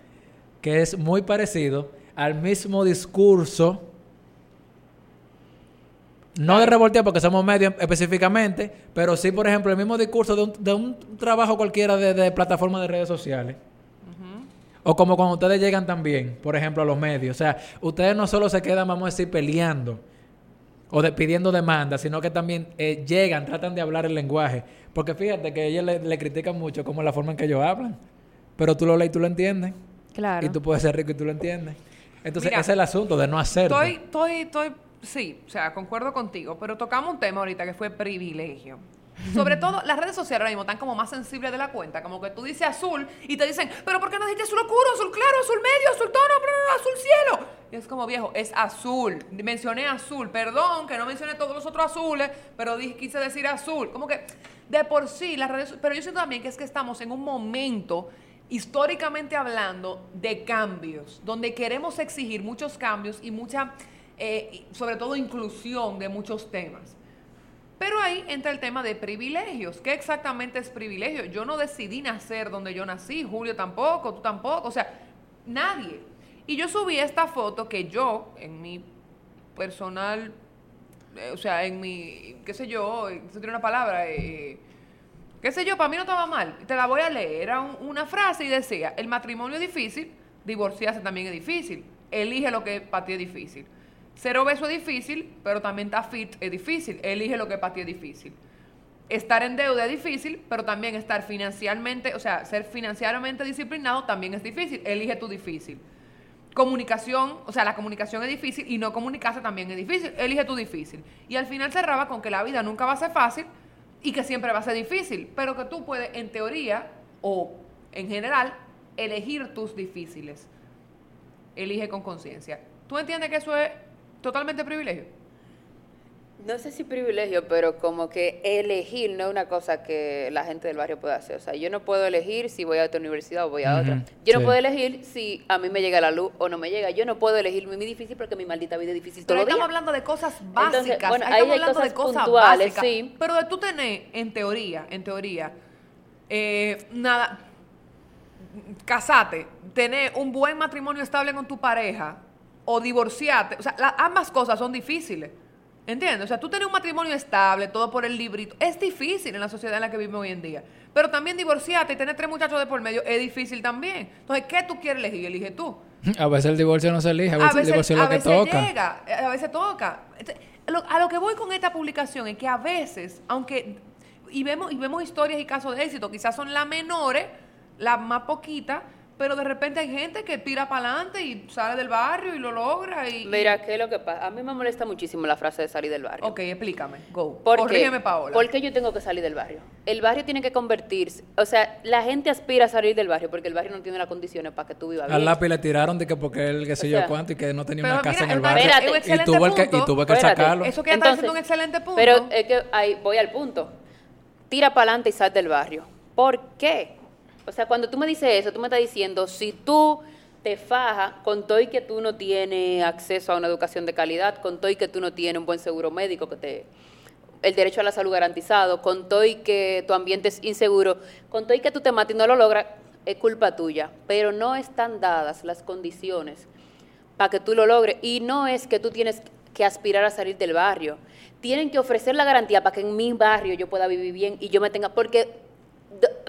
que es muy parecido al mismo discurso, no de revoltear porque somos medios específicamente, pero sí, por ejemplo, el mismo discurso de un, de un trabajo cualquiera de, de plataforma de redes sociales. O como cuando ustedes llegan también, por ejemplo, a los medios. O sea, ustedes no solo se quedan, vamos a decir, peleando o de, pidiendo demandas, sino que también eh, llegan, tratan de hablar el lenguaje. Porque fíjate que ellos le, le critican mucho como la forma en que ellos hablan. Pero tú lo lees y tú lo entiendes. Claro. Y tú puedes ser rico y tú lo entiendes. Entonces, Mira, ese es el asunto de no hacerlo. Estoy, estoy, estoy, sí, o sea, concuerdo contigo, pero tocamos un tema ahorita que fue privilegio. Sobre todo, las redes sociales ahora mismo están como más sensibles de la cuenta, como que tú dices azul y te dicen, pero ¿por qué no dijiste azul oscuro, azul claro, azul medio, azul tono, azul cielo? Y es como viejo, es azul. Mencioné azul, perdón que no mencioné todos los otros azules, pero quise decir azul. Como que de por sí las redes, pero yo siento también que es que estamos en un momento históricamente hablando de cambios, donde queremos exigir muchos cambios y mucha, eh, sobre todo inclusión de muchos temas. Pero ahí entra el tema de privilegios. ¿Qué exactamente es privilegio? Yo no decidí nacer donde yo nací, Julio tampoco, tú tampoco, o sea, nadie. Y yo subí esta foto que yo, en mi personal, eh, o sea, en mi, qué sé yo, se tiene una palabra, eh, qué sé yo, para mí no estaba mal. Te la voy a leer. Era un- una frase y decía, el matrimonio es difícil, divorciarse también es difícil. Elige lo que para ti es difícil. Ser obeso es difícil, pero también estar fit es difícil. Elige lo que para ti es difícil. Estar en deuda es difícil, pero también estar financieramente, o sea, ser financieramente disciplinado también es difícil. Elige tu difícil. Comunicación, o sea, la comunicación es difícil y no comunicarse también es difícil. Elige tu difícil. Y al final cerraba con que la vida nunca va a ser fácil y que siempre va a ser difícil, pero que tú puedes, en teoría o en general, elegir tus difíciles. Elige con conciencia. ¿Tú entiendes que eso es totalmente privilegio? No sé si privilegio, pero como que elegir no es una cosa que la gente del barrio puede hacer. O sea, yo no puedo elegir si voy a otra universidad o voy a otra. Yo no puedo elegir si a mí me llega la luz o no me llega. Yo no puedo elegir mi difícil porque mi maldita vida es difícil Pero los estamos días. hablando de cosas básicas. Entonces, bueno, ahí ahí estamos hay hablando de cosas cosas puntuales, básicas. sí. Pero de tú tener, en teoría, en teoría, eh, nada, casate, tener un buen matrimonio estable con tu pareja o divorciarte, o sea, la- ambas cosas son difíciles. ¿Entiendes? O sea, tú tener un matrimonio estable, todo por el librito, es difícil en la sociedad en la que vivimos hoy en día. Pero también divorciarte y tener tres muchachos de por medio es difícil también. Entonces, ¿qué tú quieres elegir? Elige tú. A veces el divorcio no se elige, a veces, el divorcio es lo que veces toca. llega, eh, a veces toca. Este, a lo que voy con esta publicación es que a veces, aunque y vemos y vemos historias y casos de éxito, quizás son las menores, las más poquitas, pero de repente hay gente que tira para adelante y sale del barrio y lo logra y... Mira, ¿qué es lo que pasa? A mí me molesta muchísimo la frase de salir del barrio. Ok, explícame, go. ¿Por qué? Corrígeme, Paola. ¿Por qué yo tengo que salir del barrio? El barrio tiene que convertirse, o sea, la gente aspira a salir del barrio porque el barrio no tiene las condiciones para que tú vivas Al bien. lápiz le tiraron de que porque él, qué sé O yo sea, cuánto, y que no tenía una casa mira, en el barrio. y tuvo, el que, y tuvo que Espérate. sacarlo. Eso que ella está diciendo un excelente punto. Pero es que ahí voy al punto. Tira para adelante y sal del barrio. ¿Por qué? O sea, cuando tú me dices eso, tú me estás diciendo, si tú te fajas con todo y que tú no tienes acceso a una educación de calidad, con todo y que tú no tienes un buen seguro médico, que te el derecho a la salud garantizado, con todo y que tu ambiente es inseguro, con todo y que tú te mates y no lo logras, es culpa tuya. Pero no están dadas las condiciones para que tú lo logres. Y no es que tú tienes que aspirar a salir del barrio. Tienen que ofrecer la garantía para que en mi barrio yo pueda vivir bien y yo me tenga... Porque,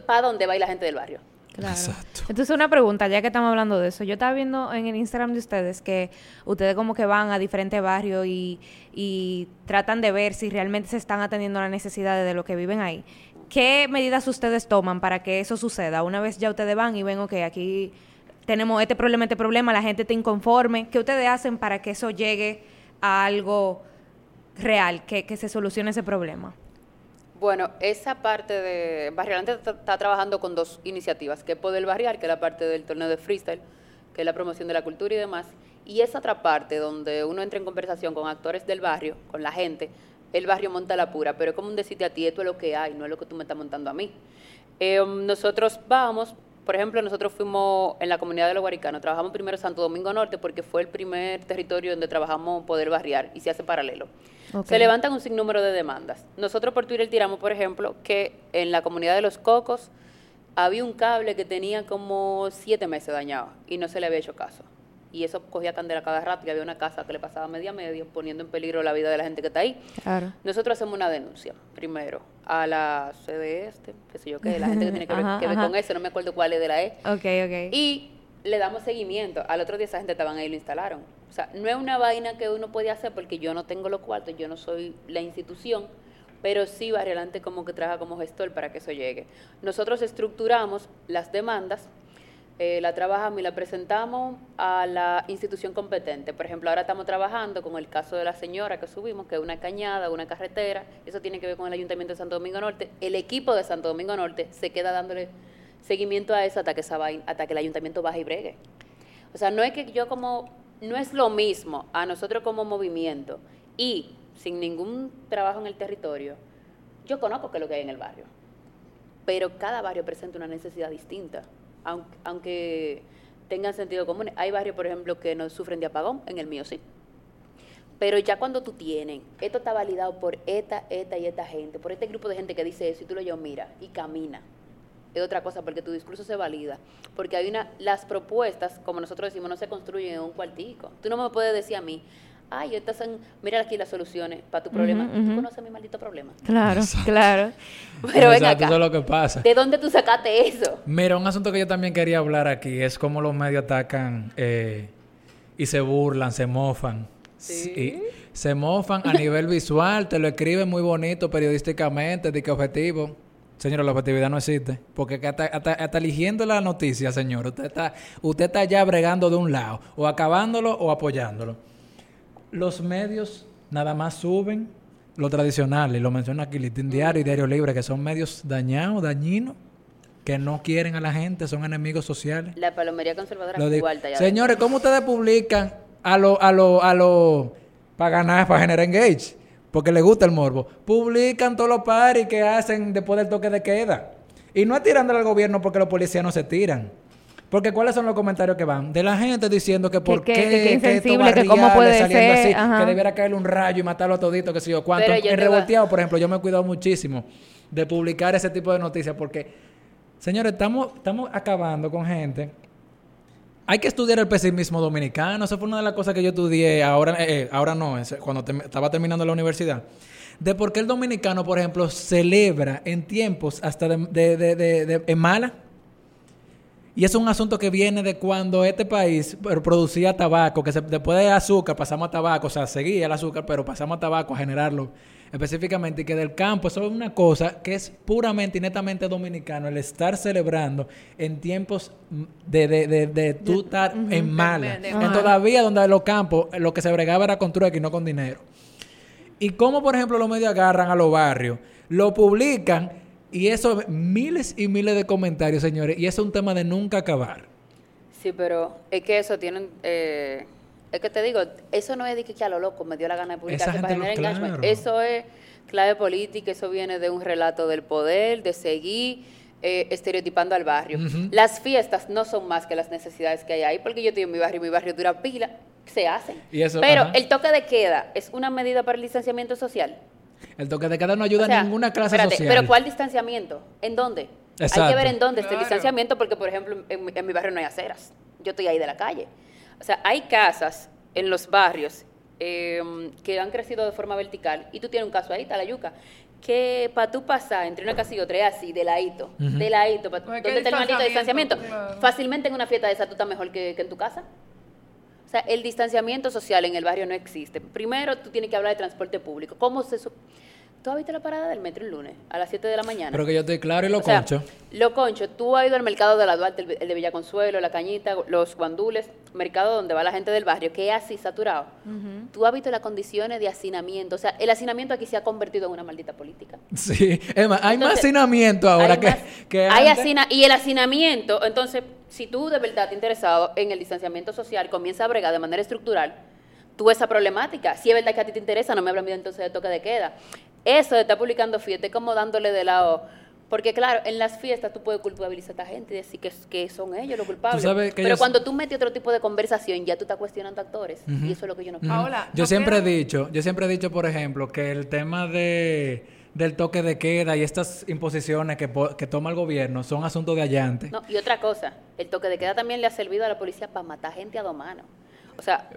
¿para dónde va a ir la gente del barrio? Claro. Exacto. Entonces, una pregunta, ya que estamos hablando de eso. Yo estaba viendo en el Instagram de ustedes que ustedes como que van a diferentes barrios y, y tratan de ver si realmente se están atendiendo a las necesidades de los que viven ahí. ¿Qué medidas ustedes toman para que eso suceda? Una vez ya ustedes van y ven, ok, aquí tenemos este problema, este problema, la gente está inconforme. ¿Qué ustedes hacen para que eso llegue a algo real, que, que se solucione ese problema? Bueno, esa parte de Barrialante está, está trabajando con dos iniciativas, que es Poder Barrial, que es la parte del torneo de freestyle, que es la promoción de la cultura y demás, y esa otra parte donde uno entra en conversación con actores del barrio, con la gente, el barrio monta la pura, pero es como un decirte a ti, esto es lo que hay, no es lo que tú me estás montando a mí. Eh, nosotros vamos, por ejemplo, nosotros fuimos en la comunidad de los Guaricanos, trabajamos primero Santo Domingo Norte porque fue el primer territorio donde trabajamos Poder Barrial y se hace paralelo. Se levantan un sinnúmero de demandas. Nosotros por Twitter tiramos, por ejemplo, que en la comunidad de los Cocos había un cable que tenía como siete meses dañado y no se le había hecho caso. Y eso cogía candela cada rato y había una casa que le pasaba media media poniendo en peligro la vida de la gente que está ahí. Claro. Nosotros hacemos una denuncia, primero, a la sede este, qué sé yo qué, la gente que tiene que ver, Ajá, que ver ajá. con eso, no me acuerdo cuál es de la E. Ok, ok. Y le damos seguimiento. Al otro día esa gente estaban ahí y lo instalaron. O sea, no es una vaina que uno puede hacer porque yo no tengo los cuartos, yo no soy la institución, pero sí Barrialante como que trabaja como gestor para que eso llegue. Nosotros estructuramos las demandas, eh, la trabajamos y la presentamos a la institución competente. Por ejemplo, ahora estamos trabajando con el caso de la señora que subimos, que es una cañada, una carretera, eso tiene que ver con el Ayuntamiento de Santo Domingo Norte. El equipo de Santo Domingo Norte se queda dándole seguimiento a eso hasta que, esa hasta que el ayuntamiento baje y bregue. O sea, no es que yo como, no es lo mismo a nosotros como movimiento y sin ningún trabajo en el territorio, yo conozco qué es lo que hay en el barrio, pero cada barrio presenta una necesidad distinta, aunque, tengan sentido común. Hay barrios, por ejemplo, que no sufren de apagón, en el mío sí. Pero ya cuando tú tienes, esto está validado por esta, esta y esta gente, por este grupo de gente que dice eso y tú lo llevas, mira, y camina. Es otra cosa, porque tu discurso se valida. Porque hay una, las propuestas, como nosotros decimos, no se construyen en un cuartico. Tú no me puedes decir a mí, ay, estas son, mira aquí las soluciones para tu problema. Ujú, Tú ujú. conoces mi maldito problema. Claro, claro. Pero ven acá. eso es lo que pasa. ¿De dónde tú sacaste eso? Mira, un asunto que yo también quería hablar aquí es cómo los medios atacan eh, y se burlan, se mofan. Sí. Y se mofan a nivel visual, te lo escriben muy bonito periodísticamente, de qué objetivo. Señor, la objetividad no existe. Porque que hasta, hasta- hasta eligiendo la noticia, señor, usted está, usted está ya bregando de un lado, o acabándolo o apoyándolo. Los medios nada más suben lo tradicional, y lo menciona aquí Listín Diario y Diario Libre, que son medios dañados, dañinos, que no quieren a la gente, son enemigos sociales. La palomería conservadora Lo igual Señores, ¿cómo ustedes publican a lo, a lo, a lo, para ganar, para generar engage? Porque les gusta el morbo. Publican todos los paris que hacen después del toque de queda. Y no es tirándole al gobierno porque los policías no se tiran. Porque ¿cuáles son los comentarios que van? De la gente diciendo que por que- qué, que- que insensible, cómo puede saliendo ser, así, ajá. que debiera caerle un rayo y matarlo a todito, que sé yo cuánto. Pero En revolteado, por ejemplo, yo me he cuidado muchísimo de publicar ese tipo de noticias porque, señores, estamos, estamos acabando con gente hay que estudiar el pesimismo dominicano. Esa fue una de las cosas que yo estudié ahora, eh, eh, ahora no, cuando estaba terminando la universidad. De por qué el dominicano, por ejemplo, celebra en tiempos hasta de, de, de, de- mala. Y es un asunto que viene de cuando este país producía tabaco, que se- después de azúcar pasamos a tabaco, o sea, seguía el azúcar, pero pasamos a tabaco a generarlo específicamente, y que del campo, eso es una cosa que es puramente y netamente dominicano, el estar celebrando en tiempos mm, de, de, de, de tú estar en mala. En todavía donde los campos, lo que se bregaba era con trueque y no con dinero. Y cómo, por ejemplo, los medios agarran a los barrios, lo publican y eso, miles y miles de comentarios, señores, y eso es un tema de nunca acabar. Sí, pero es que eso tienen... eh, es que te digo, eso no es de que, que a lo loco me dio la gana de publicar para generar engagement. claro. Eso es clave política, eso viene de un relato del poder, de seguir eh, estereotipando al barrio. Las fiestas no son más que las necesidades que hay ahí, porque yo estoy en mi barrio y mi barrio dura pila, se hacen. Y eso, pero ajá. el toque de queda es una medida para el distanciamiento social. El toque de queda no ayuda O sea, a ninguna clase espérate, social. Pero ¿cuál distanciamiento? ¿En dónde? Hay que ver en dónde está el Claro. distanciamiento porque, por ejemplo, en, mi- en mi barrio no hay aceras. Yo estoy ahí de la calle. O sea, hay casas en los barrios eh, que han crecido de forma vertical y tú tienes un caso ahí, Talayuca, que para tú pasar entre una casa y otra es así, de ladito, Ujú. de ladito, pa- Pues, ¿qué ¿dónde está el maldito distanciamiento? distanciamiento? Claro. Fácilmente en una fiesta de esa tú estás mejor que, que en tu casa. O sea, el distanciamiento social en el barrio no existe. Primero, tú tienes que hablar de transporte público. ¿Cómo se... ¿Tú has visto la parada del metro el lunes a las 7 de la mañana? Pero que yo estoy claro y lo O sea, concho. Lo concho. Tú has ido al mercado de la Duarte, el, de Villaconsuelo, La Cañita, los guandules, mercado donde va la gente del barrio, que es así saturado. Tú has visto las condiciones de hacinamiento. O sea, el hacinamiento aquí se ha convertido en una maldita política. Sí. Es más, hay más hacinamiento ahora Hay que, más- que hay antes. hacina- y el hacinamiento, entonces, si tú de verdad te interesado en el distanciamiento social, comienza a bregar de manera estructural, tú esa problemática. Si es verdad que a ti te interesa, no me hablan bien entonces de toque de queda. Eso de estar publicando fiestas, es como dándole de lado. Porque claro, en las fiestas tú puedes culpabilizar a esta gente y decir que, que son ellos los culpables. Pero ellos- cuando tú metes otro tipo de conversación, ya tú estás cuestionando actores. Y eso es lo que yo no quiero. Ahora, yo no siempre he dicho, yo siempre he dicho, por ejemplo, que el tema de del toque de queda y estas imposiciones que, po- que toma el gobierno son asuntos de allante. No, y otra cosa, el toque de queda también le ha servido a la policía para matar gente a dos manos. O sea,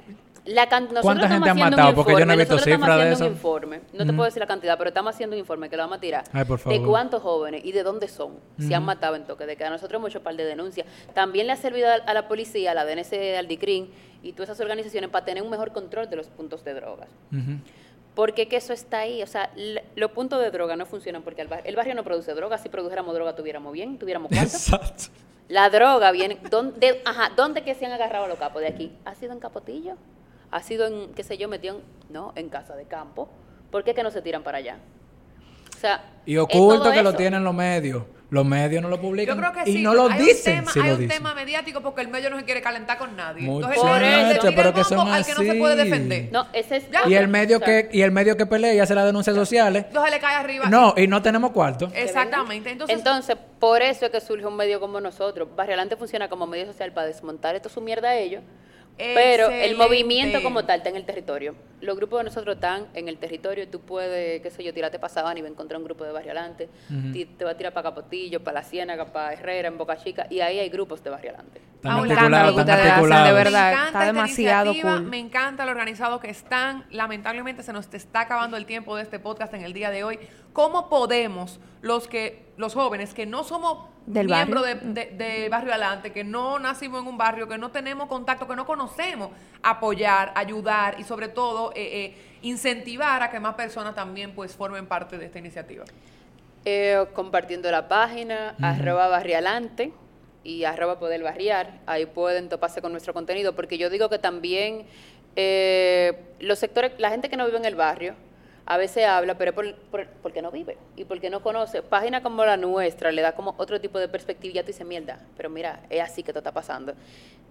la can- nosotros ¿Cuánta gente han matado? un Porque yo no he visto cifras de haciendo un eso. informe, no te puedo decir la cantidad, pero estamos haciendo un informe que lo vamos a tirar Ay, por de favor. cuántos jóvenes y de dónde son se han matado en toque de queda. Nosotros hemos hecho par de denuncias. También le ha servido a, la policía, a la DNC, al DICRIN y todas esas organizaciones para tener un mejor control de los puntos de drogas. Porque que eso está ahí, o sea, los puntos de droga no funcionan porque el barrio no produce droga, si produjéramos droga tuviéramos bien, tuviéramos cuánto. Exacto. La droga viene. ¿Dónde, ajá, ¿dónde que se han agarrado los capos de aquí? ¿Ha sido en Capotillo? ¿Ha sido en, qué sé yo, metido en. No, en Casa de Campo? ¿Por qué que no se tiran para allá? O sea. Y oculto que lo tienen los medios. Los medios no lo publican. Yo creo que y sí. no lo hay dicen. Un tema, si hay lo un dicen. tema mediático porque el medio no se quiere calentar con nadie. Mucho. Entonces, el medio pero que son al que no se puede defender. No, ese es. Ya. Y el medio O sea, que y el medio que pelea y hace las denuncias sociales. Entonces le cae arriba. No, y no tenemos cuarto. Exactamente. Entonces, Entonces, por eso es que surge un medio como nosotros. Barrio Adelante funciona como medio social para desmontar esto su mierda a ellos. Pero el movimiento como tal está en el territorio. Los grupos de nosotros están en el territorio. Tú puedes, qué sé yo, tirarte para Sabana y va a encontrar un grupo de Barrio Adelante. Ujú. Ti- Te va a tirar para Capotillo, para La Ciénaga, para Herrera, en Boca Chica. Y ahí hay grupos de articulados, lo que están ustedes hacen, articulados. de Me verdad. encanta está esta demasiado iniciativa, cool. Me encanta lo organizado que están. Lamentablemente se nos está acabando el tiempo de este podcast en el día de hoy. ¿Cómo podemos los que los jóvenes que no somos Del miembros de, barrio. de- de Barrio Adelante, que no nacimos en un barrio, que no tenemos contacto, que no conocemos, apoyar, ayudar y sobre todo eh, eh, incentivar a que más personas también pues formen parte de esta iniciativa? Eh, compartiendo la página, arroba barrialante y arroba poder barriar. Ahí pueden toparse con nuestro contenido, porque yo digo que también eh, los sectores, la gente que no vive en el barrio, a veces habla, pero por, por- porque no vive y porque no conoce. Página como la nuestra le da como otro tipo de perspectiva y ya tú dices, mierda, pero mira, es así que esto está pasando.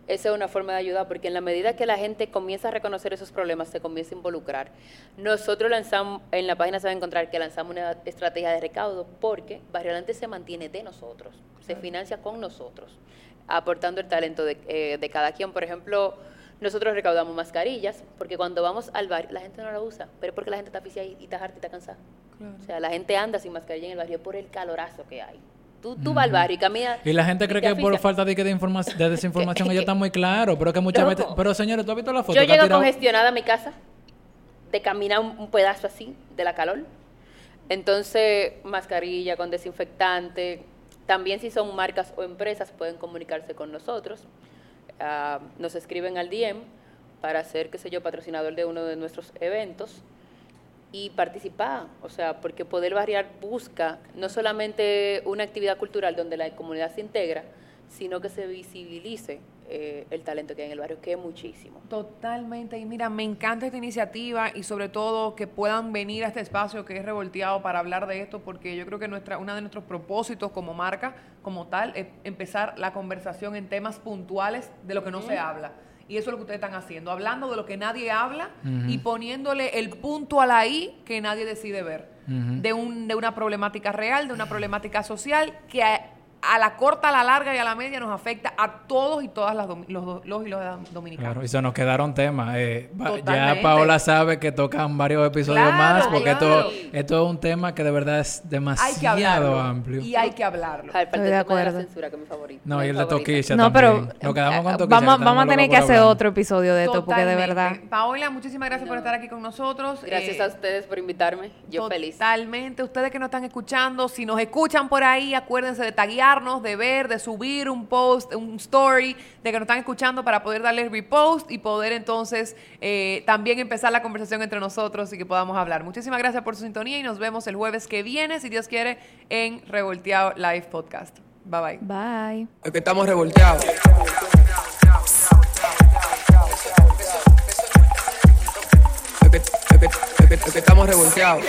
Esa es una forma de ayudar, porque en la medida que la gente comienza a reconocer esos problemas, se comienza a involucrar. Nosotros lanzamos, en la página se va a encontrar que lanzamos una estrategia de recaudo, porque Barrio Adelante se mantiene de nosotros, se financia con nosotros, aportando el talento de, eh, de cada quien. Por ejemplo, nosotros recaudamos mascarillas, porque cuando vamos al barrio, la gente no la usa, pero es porque la gente está aficiada y y está harta y está cansada. O sea, la gente anda sin mascarilla en el barrio por el calorazo que hay. Tú, tú vas al barrio y caminas. Y la gente cree que por falta de, que de, de desinformación que- están muy claros, pero que muchas Loco. veces... Pero señores, ¿tú has visto la foto? Yo llego tirado- congestionada a mi casa de caminar un, un pedazo así de la calor. Entonces, mascarilla con desinfectante. También si son marcas o empresas pueden comunicarse con nosotros. Ah, nos escriben al DM para ser, qué sé yo, patrocinador de uno de nuestros eventos y participar, o sea, porque Poder Barriar busca no solamente una actividad cultural donde la comunidad se integra, sino que se visibilice eh, el talento que hay en el barrio, que es muchísimo. Totalmente. Y mira, me encanta esta iniciativa y sobre todo que puedan venir a este espacio que es revolteado para hablar de esto, porque yo creo que nuestra, uno de nuestros propósitos como marca, como tal, es empezar la conversación en temas puntuales de lo que no se habla. Y eso es lo que ustedes están haciendo, hablando de lo que nadie habla y poniéndole el punto a la I que nadie decide ver. de, un, de una problemática real, de una problemática social que a la corta, a la larga y a la media nos afecta a todos y todas las domi- los, los y los dominicanos. Claro, y se nos quedaron temas. eh, ya. Paola sabe que tocan varios episodios Claro, más porque claro. esto, esto es un tema que de verdad es demasiado amplio. Y hay que hablarlo. Estoy de tema de la acuerdo. censura, que es mi favorito. No, mi y el de. Toquilla No, también. pero Nos quedamos con Toquilla. vamos, vamos a tener que hacer hablar. otro episodio de esto, porque de verdad. Paola, muchísimas gracias por estar aquí con nosotros. Gracias Eh, a ustedes por invitarme. Yo feliz. Totalmente. Ustedes que nos están escuchando, si nos escuchan por ahí, acuérdense de taguearnos, de ver, de subir un post, un story, de que nos están escuchando para poder darle repost y poder entonces eh, también empezar la conversación entre nosotros y que podamos hablar. Muchísimas gracias por su sintonía y nos vemos el jueves que viene, si Dios quiere, en Revolteado Live Podcast. Bye bye. Bye. Es que estamos revolteados. Es que, es que- es que- es que estamos revolteados.